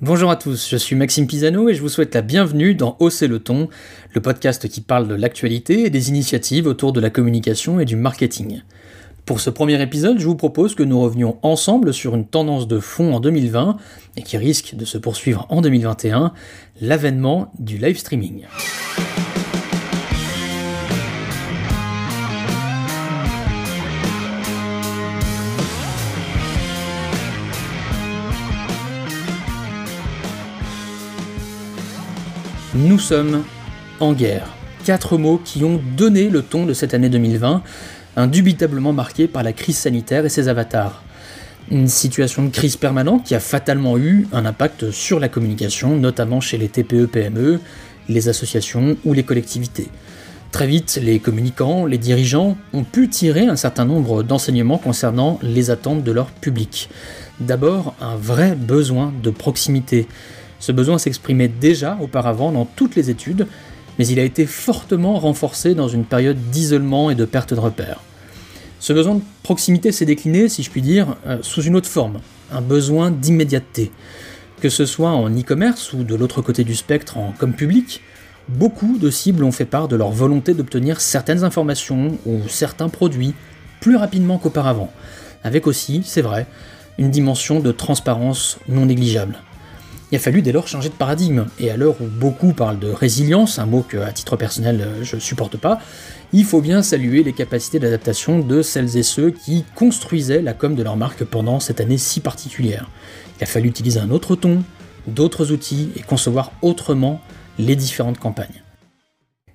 Bonjour à tous, je suis Maxime Pisano et je vous souhaite la bienvenue dans Hausser le ton, le podcast qui parle de l'actualité et des initiatives autour de la communication et du marketing. Pour ce premier épisode, je vous propose que nous revenions ensemble sur une tendance de fond en 2020 et qui risque de se poursuivre en 2021, l'avènement du live streaming. Nous sommes en guerre. Quatre mots qui ont donné le ton de cette année 2020, indubitablement marquée par la crise sanitaire et ses avatars. Une situation de crise permanente qui a fatalement eu un impact sur la communication, notamment chez les TPE-PME, les associations ou les collectivités. Très vite, les communicants, les dirigeants ont pu tirer un certain nombre d'enseignements concernant les attentes de leur public. D'abord, un vrai besoin de proximité. Ce besoin s'exprimait déjà auparavant dans toutes les études, mais il a été fortement renforcé dans une période d'isolement et de perte de repères. Ce besoin de proximité s'est décliné, si je puis dire, euh, sous une autre forme, un besoin d'immédiateté. Que ce soit en e-commerce ou de l'autre côté du spectre en comme public, beaucoup de cibles ont fait part de leur volonté d'obtenir certaines informations ou certains produits plus rapidement qu'auparavant, avec aussi, c'est vrai, une dimension de transparence non négligeable. Il a fallu dès lors changer de paradigme, et à l'heure où beaucoup parlent de résilience, un mot que à titre personnel euh, je supporte pas, il faut bien saluer les capacités d'adaptation de celles et ceux qui construisaient la com de leur marque pendant cette année si particulière. Il a fallu utiliser un autre ton, d'autres outils et concevoir autrement les différentes campagnes.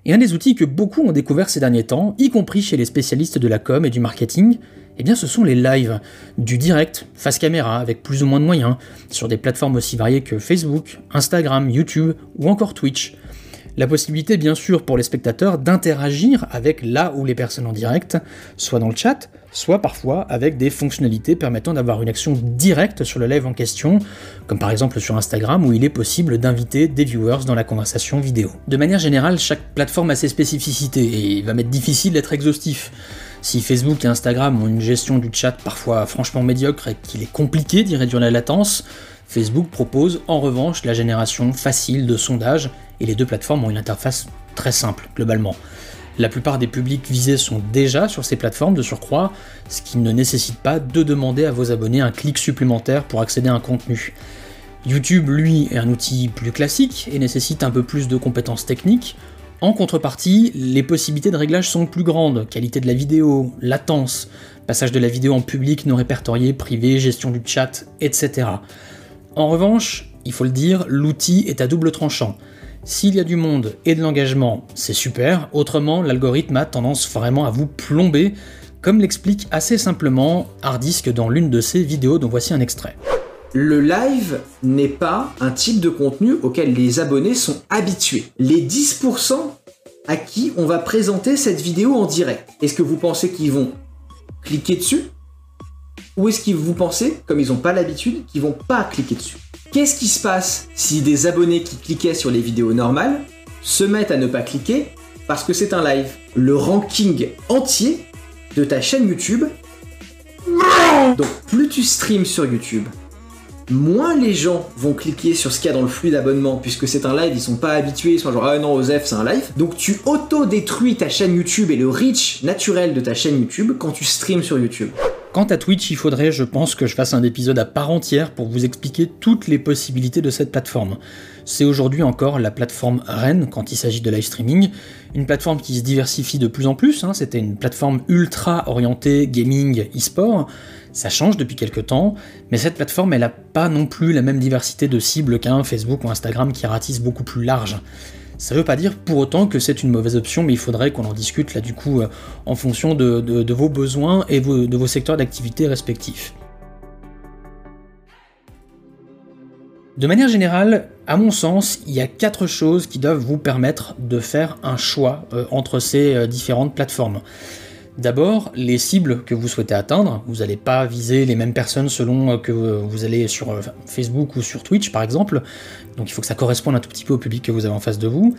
Et un des outils que beaucoup ont découvert ces derniers temps, y compris chez les spécialistes de la com et du marketing, eh bien ce sont les lives, du direct, face caméra, avec plus ou moins de moyens, sur des plateformes aussi variées que Facebook, Instagram, YouTube ou encore Twitch. La possibilité bien sûr pour les spectateurs d'interagir avec là où les personnes en direct, soit dans le chat, soit parfois avec des fonctionnalités permettant d'avoir une action directe sur le live en question, comme par exemple sur Instagram où il est possible d'inviter des viewers dans la conversation vidéo. De manière générale, chaque plateforme a ses spécificités et il va m'être difficile d'être exhaustif. Si Facebook et Instagram ont une gestion du chat parfois franchement médiocre et qu'il est compliqué d'y réduire la latence, Facebook propose en revanche la génération facile de sondages et les deux plateformes ont une interface très simple globalement. La plupart des publics visés sont déjà sur ces plateformes de surcroît, ce qui ne nécessite pas de demander à vos abonnés un clic supplémentaire pour accéder à un contenu. YouTube, lui, est un outil plus classique et nécessite un peu plus de compétences techniques, en contrepartie, les possibilités de réglage sont plus grandes, qualité de la vidéo, latence, passage de la vidéo en public non répertorié, privé, gestion du chat, etc. En revanche, il faut le dire, l'outil est à double tranchant. S'il y a du monde et de l'engagement, c'est super, autrement l'algorithme a tendance vraiment à vous plomber, comme l'explique assez simplement Hardisk dans l'une de ses vidéos dont voici un extrait. Le live n'est pas un type de contenu auquel les abonnés sont habitués. Les 10% à qui on va présenter cette vidéo en direct, est-ce que vous pensez qu'ils vont cliquer dessus? Ou est-ce que vous pensez, comme ils n'ont pas l'habitude, qu'ils vont pas cliquer dessus Qu'est-ce qui se passe si des abonnés qui cliquaient sur les vidéos normales se mettent à ne pas cliquer parce que c'est un live Le ranking entier de ta chaîne YouTube. Donc plus tu streams sur YouTube, moins les gens vont cliquer sur ce qu'il y a dans le flux d'abonnement, puisque c'est un live, ils sont pas habitués, ils sont genre ah non Osef c'est un live. Donc tu auto-détruis ta chaîne YouTube et le reach naturel de ta chaîne YouTube quand tu streams sur YouTube. Quant à Twitch, il faudrait, je pense, que je fasse un épisode à part entière pour vous expliquer toutes les possibilités de cette plateforme. C'est aujourd'hui encore la plateforme reine quand il s'agit de live streaming, une plateforme qui se diversifie de plus en plus, hein. c'était une plateforme ultra orientée gaming e-sport, ça change depuis quelques temps, mais cette plateforme elle n'a pas non plus la même diversité de cibles qu'un Facebook ou Instagram qui ratisse beaucoup plus large. Ça ne veut pas dire pour autant que c'est une mauvaise option, mais il faudrait qu'on en discute là du coup euh, en fonction de, vos besoins et de vos secteurs d'activité respectifs. De manière générale, à mon sens, il y a quatre choses qui doivent vous permettre de faire un choix euh, entre ces euh, différentes plateformes. D'abord, les cibles que vous souhaitez atteindre. Vous n'allez pas viser les mêmes personnes selon euh, que vous allez sur euh, Facebook ou sur Twitch, par exemple. Donc il faut que ça corresponde un tout petit peu au public que vous avez en face de vous.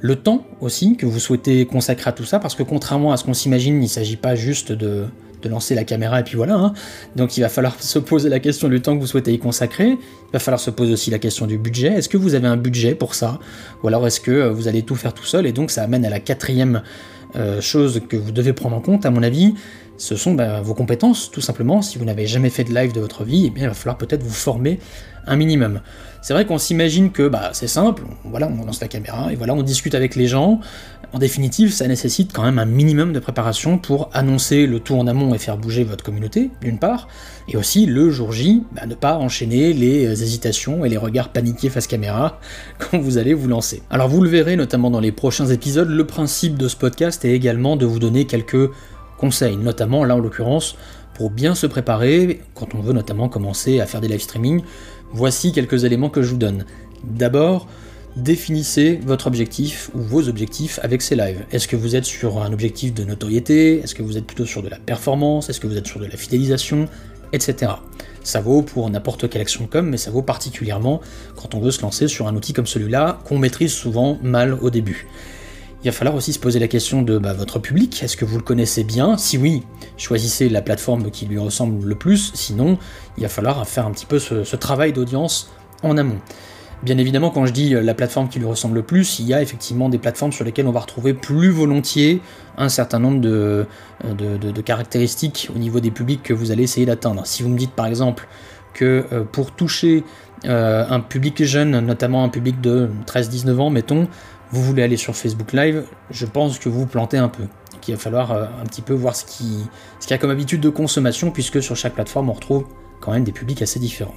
Le temps aussi que vous souhaitez consacrer à tout ça, parce que contrairement à ce qu'on s'imagine, il ne s'agit pas juste de lancer la caméra et puis voilà. hein. Donc il va falloir se poser la question du temps que vous souhaitez y consacrer. Il va falloir se poser aussi la question du budget. Est-ce que vous avez un budget pour ça? Ou alors est-ce que euh, vous allez tout faire tout seul Et donc ça amène à la quatrième euh, chose que vous devez prendre en compte, à mon avis, ce sont bah, vos compétences, tout simplement. Si vous n'avez jamais fait de live de votre vie, eh bien, il va falloir peut-être vous former un minimum. C'est vrai qu'on s'imagine que bah, c'est simple, voilà, on lance la caméra et voilà, on discute avec les gens. En définitive, ça nécessite quand même un minimum de préparation pour annoncer le tout en amont et faire bouger votre communauté, d'une part, et aussi le jour J, bah, ne pas enchaîner les euh, hésitations et les regards paniqués face caméra quand vous allez vous lancer. Alors vous le verrez notamment dans les prochains épisodes, le principe de ce podcast est également de vous donner quelques conseils, notamment là en l'occurrence pour bien se préparer quand on veut notamment commencer à faire des live streaming. Voici quelques éléments que je vous donne. D'abord, définissez votre objectif ou vos objectifs avec ces lives. Est-ce que vous êtes sur un objectif de notoriété? Est-ce que vous êtes plutôt sur de la performance? Est-ce que vous êtes sur de la fidélisation? Etc. Ça vaut pour n'importe quelle action com, mais ça vaut particulièrement quand on veut se lancer sur un outil comme celui-là qu'on maîtrise souvent mal au début. Il va falloir aussi se poser la question de bah, votre public. Est-ce que vous le connaissez bien? Si oui, choisissez la plateforme qui lui ressemble le plus. Sinon, il va falloir faire un petit peu ce, travail d'audience en amont. Bien évidemment, quand je dis la plateforme qui lui ressemble le plus, il y a effectivement des plateformes sur lesquelles on va retrouver plus volontiers un certain nombre de, de caractéristiques au niveau des publics que vous allez essayer d'atteindre. Si vous me dites par exemple que euh, pour toucher euh, un public jeune, notamment un public de 13-19 ans, mettons, vous voulez aller sur Facebook Live, je pense que vous vous plantez un peu. Donc il va falloir euh, un petit peu voir ce qu'il y a comme habitude de consommation, puisque sur chaque plateforme on retrouve quand même des publics assez différents.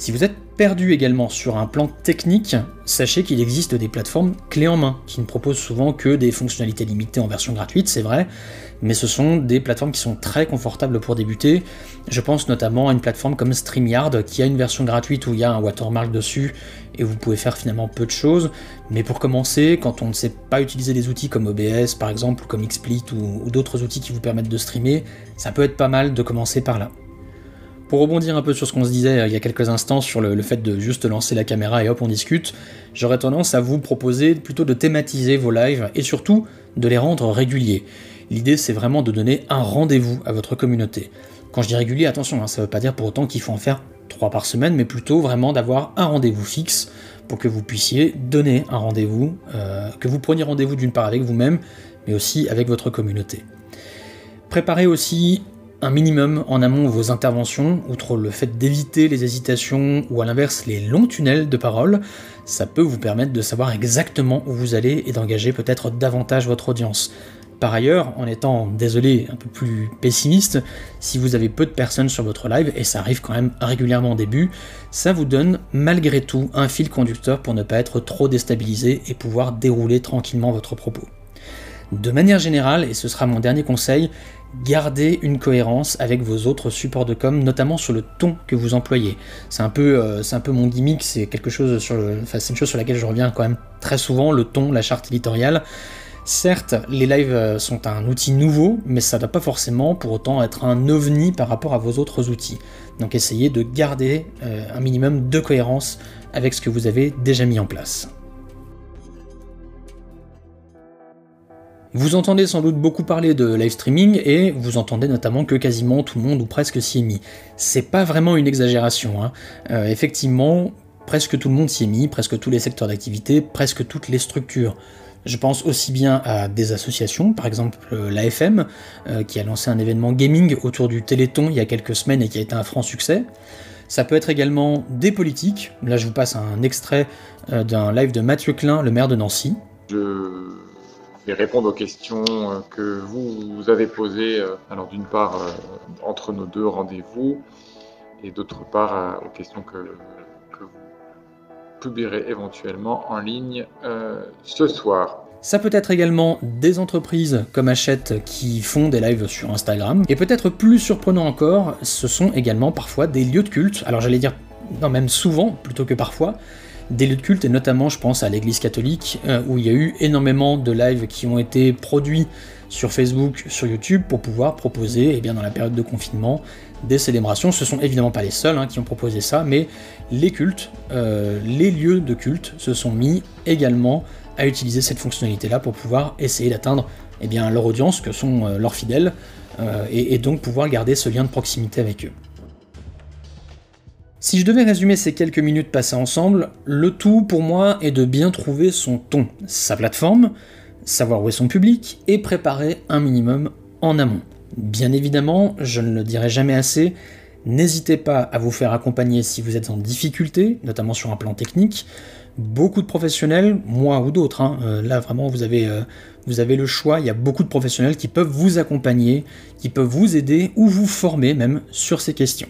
Si vous êtes perdu également sur un plan technique, sachez qu'il existe des plateformes clés en main, qui ne proposent souvent que des fonctionnalités limitées en version gratuite, c'est vrai, mais ce sont des plateformes qui sont très confortables pour débuter. Je pense notamment à une plateforme comme StreamYard, qui a une version gratuite où il y a un watermark dessus, et vous pouvez faire finalement peu de choses, mais pour commencer, quand on ne sait pas utiliser des outils comme OBS par exemple, comme XSplit ou, ou d'autres outils qui vous permettent de streamer, ça peut être pas mal de commencer par là. Pour rebondir un peu sur ce qu'on se disait euh, il y a quelques instants sur le, fait de juste lancer la caméra et hop on discute, j'aurais tendance à vous proposer plutôt de thématiser vos lives et surtout de les rendre réguliers. L'idée c'est vraiment de donner un rendez-vous à votre communauté. Quand je dis régulier, attention, hein, ça ne veut pas dire pour autant qu'il faut en faire 3 par semaine, mais plutôt vraiment d'avoir un rendez-vous fixe pour que vous puissiez donner un rendez-vous, euh, que vous preniez rendez-vous d'une part avec vous-même, mais aussi avec votre communauté. Préparez aussi un minimum en amont vos interventions, outre le fait d'éviter les hésitations ou à l'inverse les longs tunnels de parole, ça peut vous permettre de savoir exactement où vous allez et d'engager peut-être davantage votre audience. Par ailleurs, en étant, désolé, un peu plus pessimiste, si vous avez peu de personnes sur votre live, et ça arrive quand même régulièrement au début, ça vous donne malgré tout un fil conducteur pour ne pas être trop déstabilisé et pouvoir dérouler tranquillement votre propos. De manière générale, et ce sera mon dernier conseil, gardez une cohérence avec vos autres supports de com, notamment sur le ton que vous employez. C'est un peu, euh, c'est un peu mon gimmick, c'est quelque chose sur, une chose sur laquelle je reviens quand même très souvent, le ton, la charte éditoriale. Certes, les lives sont un outil nouveau, mais ça ne doit pas forcément pour autant être un ovni par rapport à vos autres outils. Donc essayez de garder euh, un minimum de cohérence avec ce que vous avez déjà mis en place. Vous entendez sans doute beaucoup parler de live streaming et vous entendez notamment que quasiment tout le monde ou presque s'y est mis. C'est pas vraiment une exagération. Hein. Euh, effectivement, presque tout le monde s'y est mis, presque tous les secteurs d'activité, presque toutes les structures. Je pense aussi bien à des associations, par exemple euh, l'AFM, euh, qui a lancé un événement gaming autour du Téléthon il y a quelques semaines et qui a été un franc succès. Ça peut être également des politiques. Là, je vous passe un extrait d'un live de Mathieu Klein, le maire de Nancy. Je répondre aux questions euh, que vous, vous avez posées, euh, alors d'une part euh, entre nos deux rendez-vous, et d'autre part aux questions que, que, vous publierez éventuellement en ligne ce soir. Ça peut être également des entreprises comme Hachette qui font des lives sur Instagram. Et peut-être plus surprenant encore, ce sont également parfois des lieux de culte. Alors j'allais dire, non même souvent plutôt que parfois, des lieux de culte, et notamment je pense à l'église catholique, euh, où il y a eu énormément de lives qui ont été produits sur Facebook, sur YouTube, pour pouvoir proposer, eh bien, dans la période de confinement, des célébrations. Ce sont évidemment pas les seuls hein, qui ont proposé ça, mais les cultes, euh, les lieux de culte se sont mis également à utiliser cette fonctionnalité-là pour pouvoir essayer d'atteindre eh leur audience, que sont euh, leurs fidèles, et, donc pouvoir garder ce lien de proximité avec eux. Si je devais résumer ces quelques minutes passées ensemble, le tout pour moi est de bien trouver son ton, sa plateforme, savoir où est son public et préparer un minimum en amont. Bien évidemment, je ne le dirai jamais assez, n'hésitez pas à vous faire accompagner si vous êtes en difficulté, notamment sur un plan technique. Beaucoup de professionnels, moi ou d'autres, hein, euh, là vraiment euh, vous avez le choix, il y a beaucoup de professionnels qui peuvent vous accompagner, qui peuvent vous aider ou vous former même sur ces questions.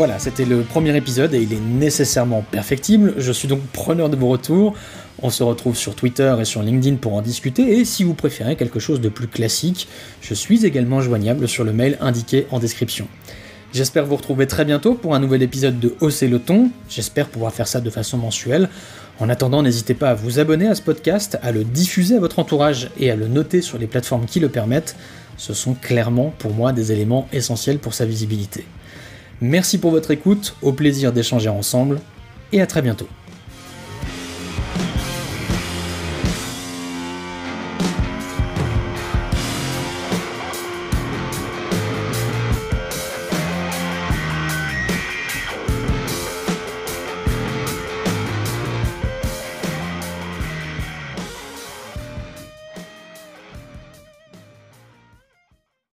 Voilà, c'était le premier épisode et il est nécessairement perfectible. Je suis donc preneur de vos retours. On se retrouve sur Twitter et sur LinkedIn pour en discuter. Et si vous préférez quelque chose de plus classique, je suis également joignable sur le mail indiqué en description. J'espère vous retrouver très bientôt pour un nouvel épisode de Hausser le ton. J'espère pouvoir faire ça de façon mensuelle. En attendant, n'hésitez pas à vous abonner à ce podcast, à le diffuser à votre entourage et à le noter sur les plateformes qui le permettent. Ce sont clairement pour moi des éléments essentiels pour sa visibilité. Merci pour votre écoute, au plaisir d'échanger ensemble, et à très bientôt.